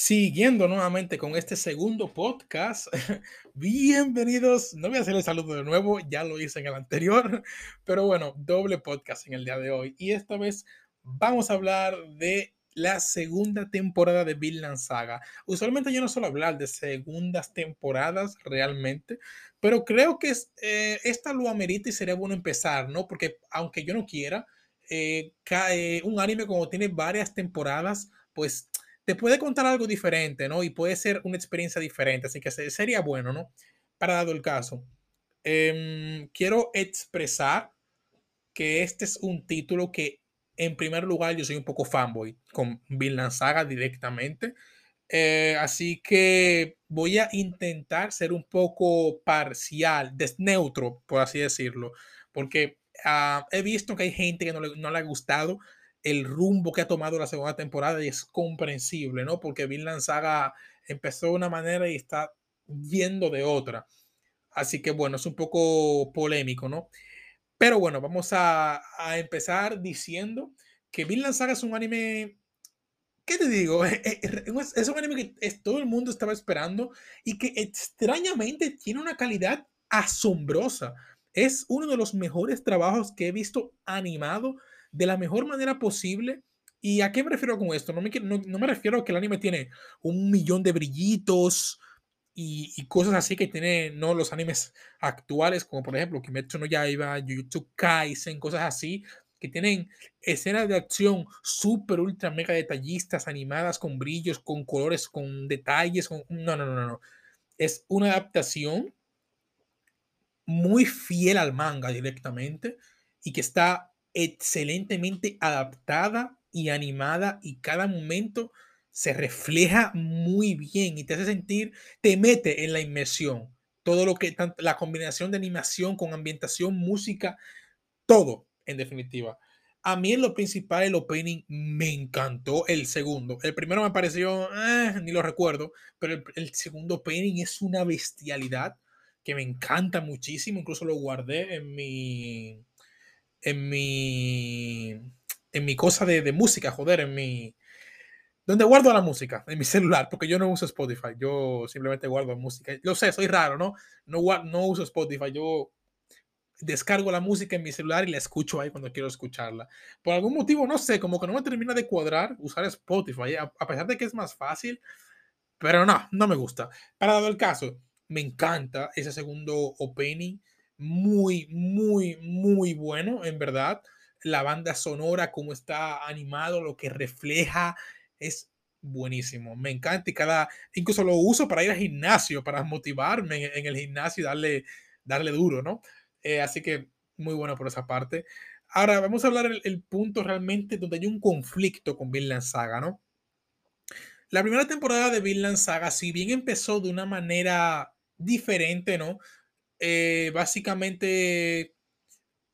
Siguiendo nuevamente con este segundo podcast, bienvenidos. No voy a hacer el saludo de nuevo, ya lo hice en el anterior, pero bueno, doble podcast en el día de hoy. Y esta vez vamos a hablar de la segunda temporada de Vinland Saga. Usualmente yo no suelo hablar de segundas temporadas realmente, pero creo que eh, esta lo amerita y sería bueno empezar, ¿no? Porque aunque yo no quiera, eh, un anime como tiene varias temporadas, pues te puede contar algo diferente, ¿no? Y puede ser una experiencia diferente, así que sería bueno, ¿no? Para dado el caso, em, quiero expresar que este es un título que, en primer lugar, yo soy un poco fanboy con Vinland Saga directamente. Eh, así que voy a intentar ser un poco parcial, neutro, por así decirlo, porque ah, he visto que hay gente que no le, no le ha gustado el rumbo que ha tomado la segunda temporada y es comprensible, ¿no? Porque Vinland Saga empezó de una manera y está yendo de otra. Así que bueno, es un poco polémico, ¿no? Pero bueno, vamos a, a empezar diciendo que Vinland Saga es un anime, ¿qué te digo? Es un anime que todo el mundo estaba esperando y que extrañamente tiene una calidad asombrosa. Es uno de los mejores trabajos que he visto animado de la mejor manera posible. ¿Y a qué me refiero con esto? No me, no, me refiero a que el anime tiene un millón de brillitos y, cosas así que tiene no los animes actuales, como por ejemplo Kimetsu no Yaiba, Jujutsu Kaisen, cosas así, que tienen escenas de acción súper, ultra, mega detallistas, animadas con brillos, con colores, con detalles. No, no, no, no. Es una adaptación muy fiel al manga directamente y que está excelentemente adaptada y animada y cada momento se refleja muy bien y te hace sentir, te mete en la inmersión. Todo lo que, la combinación de animación con ambientación, música, todo en definitiva. A mí en lo principal el opening me encantó el segundo. El primero me pareció, eh, ni lo recuerdo, pero el, el, segundo opening es una bestialidad que me encanta muchísimo. Incluso lo guardé en mi, en mi, en mi cosa de, de, música, joder, en mi, donde guardo la música, en mi celular, porque yo no uso Spotify, yo simplemente guardo música. Lo sé, soy raro, ¿no? No, no uso Spotify, yo descargo la música en mi celular y la escucho ahí cuando quiero escucharla. Por algún motivo, no sé, como que no me termina de cuadrar usar Spotify, a, a pesar de que es más fácil, pero no, no me gusta. Para dado el caso, me encanta ese segundo opening muy, muy, muy bueno, en verdad. La banda sonora, cómo está animado, lo que refleja, es buenísimo. Me encanta y cada, incluso lo uso para ir al gimnasio, para motivarme en, el gimnasio y darle, darle duro, ¿no? Eh, así que muy bueno por esa parte. Ahora vamos a hablar el, punto realmente donde hay un conflicto con Vinland Saga, ¿no? La primera temporada de Vinland Saga, si bien empezó de una manera diferente, ¿no? Eh, básicamente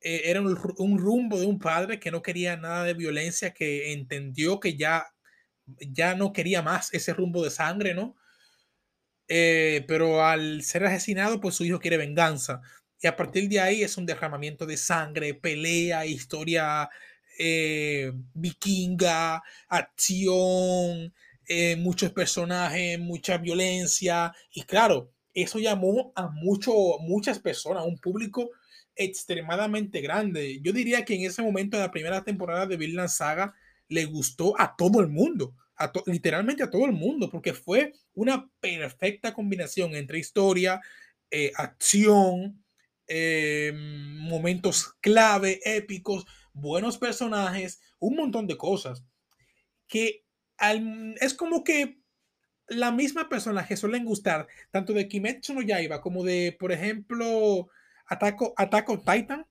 eh, era un, rumbo de un padre que no quería nada de violencia, que entendió que ya, ya no quería más ese rumbo de sangre, ¿no? Eh, pero al ser asesinado, pues su hijo quiere venganza. Y a partir de ahí es un derramamiento de sangre, pelea, historia eh, vikinga, acción, eh, muchos personajes, mucha violencia. Y claro, eso llamó a mucho, muchas personas, a un público extremadamente grande. Yo diría que en ese momento de la primera temporada de Vinland Saga le gustó a todo el mundo, a literalmente a todo el mundo, porque fue una perfecta combinación entre historia, eh, acción, eh, momentos clave, épicos, buenos personajes, un montón de cosas. Que es como que la misma personaje suelen gustar tanto de Kimetsu no Yaiba como de, por ejemplo, Attack on Titan,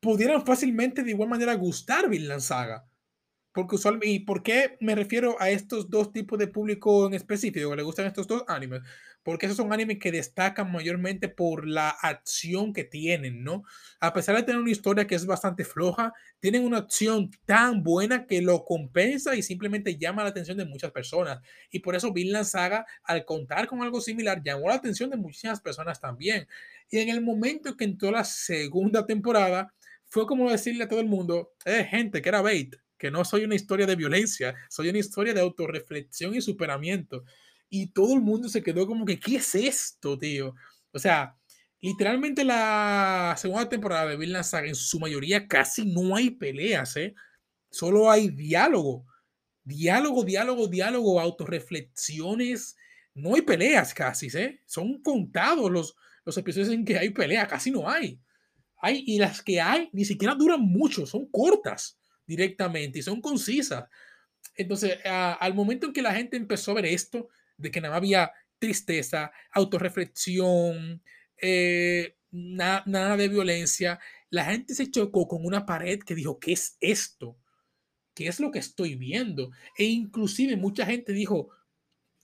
pudieran fácilmente de igual manera gustar Vinland Saga. Porque usualmente, ¿Y por qué me refiero a estos dos tipos de público en específico que le gustan estos dos animes? Porque esos son animes que destacan mayormente por la acción que tienen, ¿no? A pesar de tener una historia que es bastante floja, tienen una acción tan buena que lo compensa y simplemente llama la atención de muchas personas. Y por eso Vinland Saga, al contar con algo similar, llamó la atención de muchísimas personas también. Y en el momento que entró la segunda temporada, fue como decirle a todo el mundo, eh, gente, que era bait que no soy una historia de violencia, soy una historia de autorreflexión y superamiento. Y todo el mundo se quedó como que, ¿qué es esto, tío? O sea, literalmente la segunda temporada de Vinland Saga en su mayoría casi no hay peleas, ¿eh? Solo hay diálogo. Diálogo, diálogo, diálogo, autorreflexiones. No hay peleas casi, ¿eh? Son contados los, los episodios en que hay pelea, casi no hay. Hay, y las que hay ni siquiera duran mucho, son cortas directamente y son concisas. Entonces, al momento en que la gente empezó a ver esto, de que nada había tristeza, autorreflexión, eh, nada de violencia, la gente se chocó con una pared que dijo, ¿qué es esto? ¿Qué es lo que estoy viendo? E inclusive mucha gente dijo,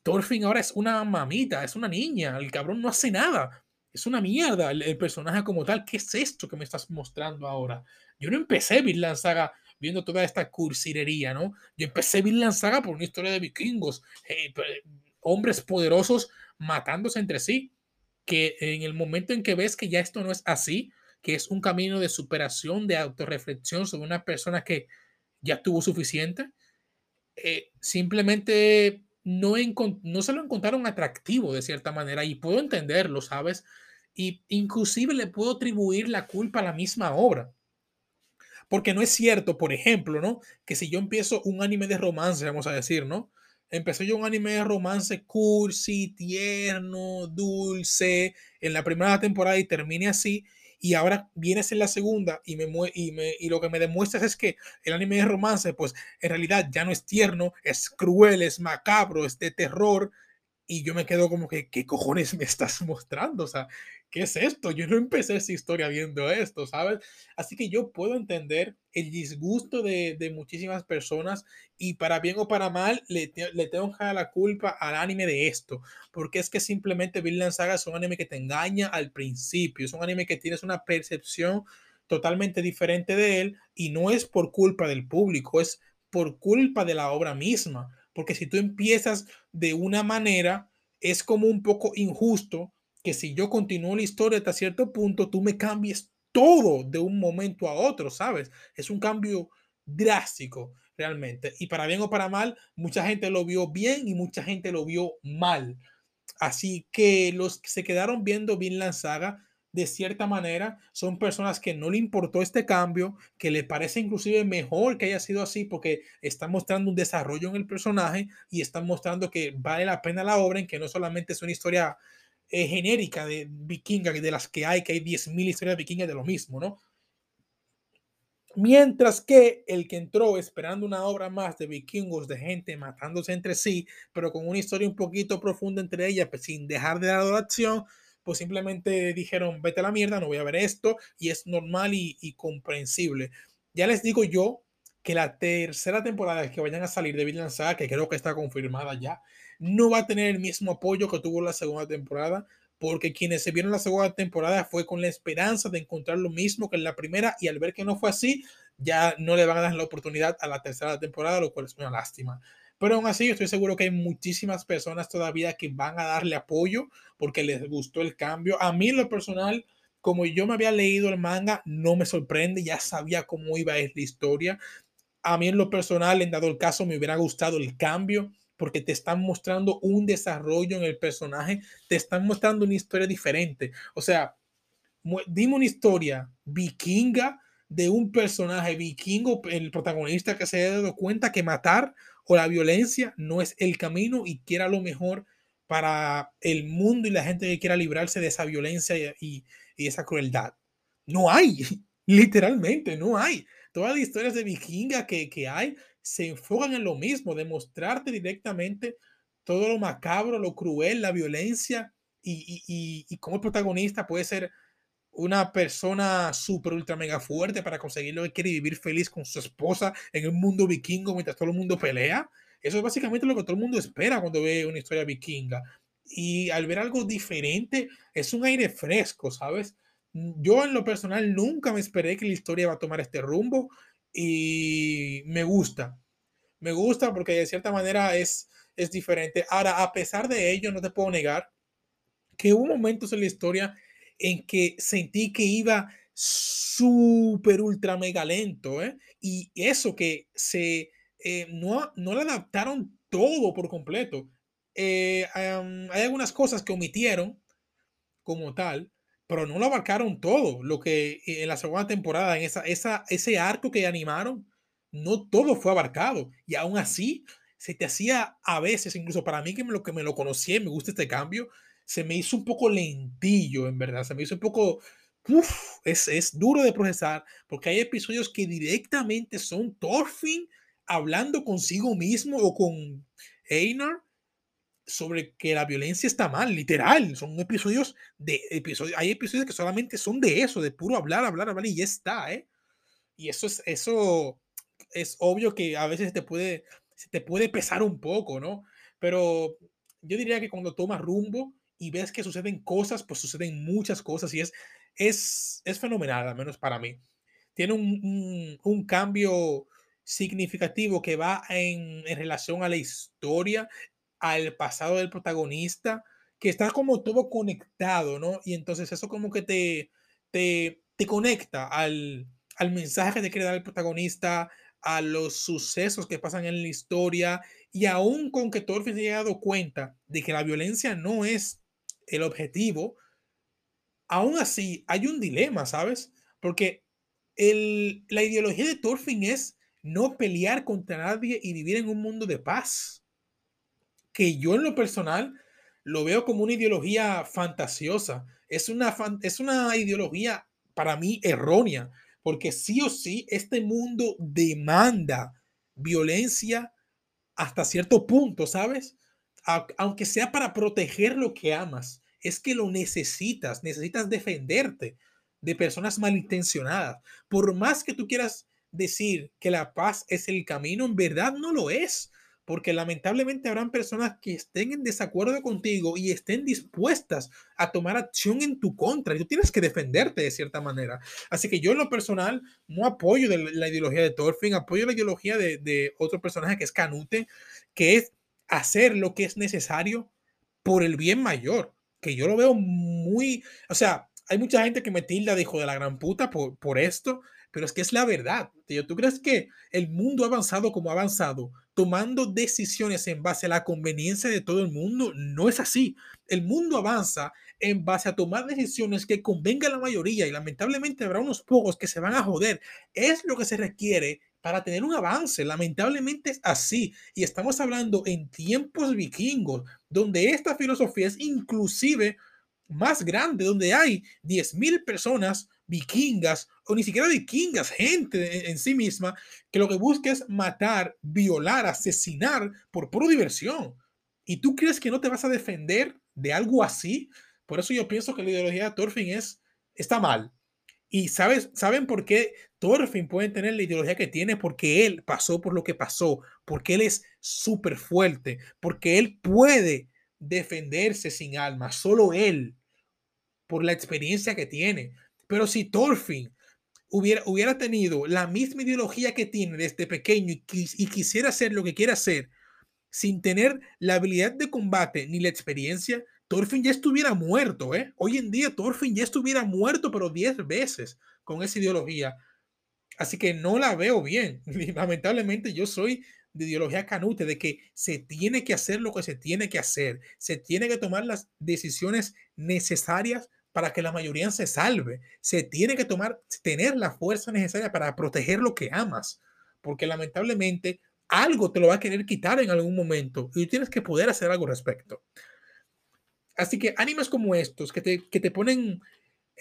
Thorfinn ahora es una mamita, es una niña, el cabrón no hace nada. Es una mierda el, personaje como tal. ¿Qué es esto que me estás mostrando ahora? Yo no empecé Vinland Saga viendo toda esta cursilería, ¿no? Yo empecé Vinland Saga por una historia de vikingos, eh, hombres poderosos matándose entre sí, que en el momento en que ves que ya esto no es así, que es un camino de superación, de autorreflexión sobre una persona que ya tuvo suficiente, eh, simplemente no, no se lo encontraron atractivo de cierta manera y puedo entenderlo, ¿sabes? Y inclusive le puedo atribuir la culpa a la misma obra. Porque no es cierto, por ejemplo, ¿no? Que si yo empiezo un anime de romance, vamos a decir, ¿no? Empecé yo un anime de romance cursi, tierno, dulce, en la primera temporada y termine así, y ahora vienes en la segunda y, me, y, me, y lo que me demuestras es que el anime de romance, pues en realidad ya no es tierno, es cruel, es macabro, es de terror, y yo me quedo como que, ¿qué cojones me estás mostrando? O sea, ¿qué es esto? Yo no empecé esa historia viendo esto, ¿sabes? Así que yo puedo entender el disgusto de, de muchísimas personas y para bien o para mal le, le tengo que dar la culpa al anime de esto, porque es que simplemente Vinland Saga es un anime que te engaña al principio, es un anime que tienes una percepción totalmente diferente de él y no es por culpa del público, es por culpa de la obra misma, porque si tú empiezas de una manera, es como un poco injusto que si yo continúo la historia hasta cierto punto, tú me cambies todo de un momento a otro, ¿sabes? Es un cambio drástico realmente. Y para bien o para mal, mucha gente lo vio bien y mucha gente lo vio mal. Así que los que se quedaron viendo la Saga, de cierta manera, son personas que no le importó este cambio, que le parece inclusive mejor que haya sido así porque están mostrando un desarrollo en el personaje y están mostrando que vale la pena la obra, en que no solamente es una historia eh, genérica de vikinga, de las que hay, que hay 10.000 historias vikingas de lo mismo, ¿no? Mientras que el que entró esperando una obra más de vikingos, de gente matándose entre sí, pero con una historia un poquito profunda entre ellas, pues, sin dejar de dar acción, pues simplemente dijeron, vete a la mierda, no voy a ver esto, y es normal y, y comprensible. Ya les digo yo que la tercera temporada que vayan a salir de Vinland Saga, que creo que está confirmada ya, no va a tener el mismo apoyo que tuvo la segunda temporada, porque quienes se vieron la segunda temporada fue con la esperanza de encontrar lo mismo que en la primera y al ver que no fue así, ya no le van a dar la oportunidad a la tercera temporada, lo cual es una lástima. Pero aún así, estoy seguro que hay muchísimas personas todavía que van a darle apoyo porque les gustó el cambio. A mí, en lo personal, como yo me había leído el manga, no me sorprende, ya sabía cómo iba a ir la historia. A mí, en lo personal, en dado el caso, me hubiera gustado el cambio porque te están mostrando un desarrollo en el personaje, te están mostrando una historia diferente. O sea, dime una historia vikinga de un personaje vikingo, el protagonista que se ha dado cuenta que matar o la violencia no es el camino y quiera lo mejor para el mundo y la gente que quiera librarse de esa violencia y, y esa crueldad. No hay, literalmente, no hay. Todas las historias de vikinga que, que hay se enfocan en lo mismo, de mostrarte directamente todo lo macabro, lo cruel, la violencia y, y, y, cómo el protagonista puede ser una persona súper, ultra, mega fuerte para conseguir lo que quiere vivir feliz con su esposa en un mundo vikingo mientras todo el mundo pelea. Eso es básicamente lo que todo el mundo espera cuando ve una historia vikinga. Y al ver algo diferente, es un aire fresco, ¿sabes? Yo en lo personal nunca me esperé que la historia va a tomar este rumbo y me gusta. Me gusta porque de cierta manera es, es diferente. Ahora, a pesar de ello, no te puedo negar que hubo momentos en la historia en que sentí que iba súper ultra mega lento, ¿eh? Y eso que se eh, no, no le adaptaron todo por completo. Eh, hay algunas cosas que omitieron como tal, pero no lo abarcaron todo. Lo que en la segunda temporada, en esa, esa, ese arco que animaron, no todo fue abarcado. Y aún así, se te hacía a veces, incluso para mí que me lo, que me lo conocí me gusta este cambio, se me hizo un poco lentillo, en verdad. Se me hizo un poco uf, es, es, duro de procesar porque hay episodios que directamente son Thorfinn hablando consigo mismo o con Einar sobre que la violencia está mal, literal. Son episodios de episodios. Hay episodios que solamente son de eso, de puro hablar, hablar, hablar y ya está, ¿eh? Y eso es, eso es obvio que a veces te puede, te puede pesar un poco, ¿no? Pero yo diría que cuando tomas rumbo y ves que suceden cosas, pues suceden muchas cosas y es, es, es fenomenal, al menos para mí. Tiene un, un, un cambio significativo que va en, en, relación a la historia, al pasado del protagonista, que está como todo conectado, ¿no? Y entonces eso como que te, te, te conecta al, al mensaje que te quiere dar el protagonista, a los sucesos que pasan en la historia, y aún con que Thorfinn se haya dado cuenta de que la violencia no es el objetivo, aún así hay un dilema, ¿sabes? Porque el, la ideología de Thorfinn es no pelear contra nadie y vivir en un mundo de paz. Que yo en lo personal lo veo como una ideología fantasiosa. Es una, es una ideología para mí errónea, porque sí o sí este mundo demanda violencia hasta cierto punto, ¿sabes? Aunque sea para proteger lo que amas es que lo necesitas, necesitas defenderte de personas malintencionadas. Por más que tú quieras decir que la paz es el camino, en verdad no lo es, porque lamentablemente habrán personas que estén en desacuerdo contigo y estén dispuestas a tomar acción en tu contra y tú tienes que defenderte de cierta manera. Así que yo en lo personal no apoyo la ideología de Thorfinn, apoyo la ideología de, de otro personaje que es Canute, que es hacer lo que es necesario por el bien mayor que yo lo veo muy, o sea, hay mucha gente que me tilda de hijo de la gran puta por, por esto, pero es que es la verdad. Tío. ¿Tú crees que el mundo ha avanzado como ha avanzado, tomando decisiones en base a la conveniencia de todo el mundo? No es así. El mundo avanza en base a tomar decisiones que convenga a la mayoría y lamentablemente habrá unos pocos que se van a joder. Es lo que se requiere para tener un avance. Lamentablemente es así. Y estamos hablando en tiempos vikingos, donde esta filosofía es inclusive más grande, donde hay 10.000 personas vikingas o ni siquiera vikingas, gente en, sí misma, que lo que busca es matar, violar, asesinar por pura diversión. ¿Y tú crees que no te vas a defender de algo así? Por eso yo pienso que la ideología de Thorfinn es, está mal. Y sabes, ¿saben por qué Thorfinn puede tener la ideología que tiene? Porque él pasó por lo que pasó, porque él es súper fuerte, porque él puede defenderse sin alma, solo él, por la experiencia que tiene. Pero si Thorfinn hubiera, hubiera tenido la misma ideología que tiene desde pequeño y, quisiera hacer lo que quiera hacer, sin tener la habilidad de combate ni la experiencia, Thorfinn ya estuviera muerto, ¿eh? Hoy en día Thorfinn ya estuviera muerto, pero 10 veces con esa ideología. Así que no la veo bien. Lamentablemente yo soy de ideología canute, de que se tiene que hacer lo que se tiene que hacer, se tiene que tomar las decisiones necesarias para que la mayoría se salve, se tiene que tomar, tener la fuerza necesaria para proteger lo que amas, porque lamentablemente algo te lo va a querer quitar en algún momento y tienes que poder hacer algo al respecto. Así que animes como estos, que te, que te ponen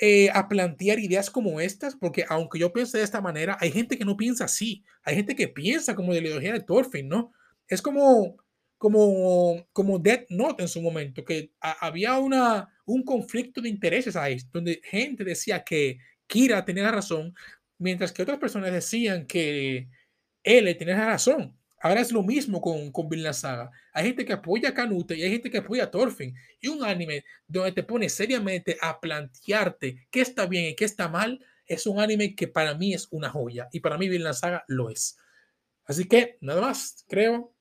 eh, a plantear ideas como estas, porque aunque yo piense de esta manera, hay gente que no piensa así. Hay gente que piensa como de la ideología de Thorfinn, ¿no? Es como, como, como Death Note en su momento, que había una, un conflicto de intereses ahí, donde gente decía que Kira tenía la razón, mientras que otras personas decían que él tenía la razón. Ahora es lo mismo con, con Vinland Saga. Hay gente que apoya a Canute y hay gente que apoya a Thorfinn. Y un anime donde te pone seriamente a plantearte qué está bien y qué está mal, es un anime que para mí es una joya. Y para mí Vinland Saga lo es. Así que nada más, creo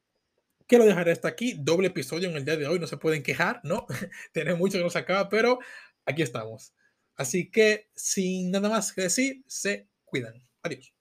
que lo dejaré hasta aquí. Doble episodio en el día de hoy, no se pueden quejar, ¿no? Tiene mucho que nos acaba, pero aquí estamos. Así que sin nada más que decir, se cuidan. Adiós.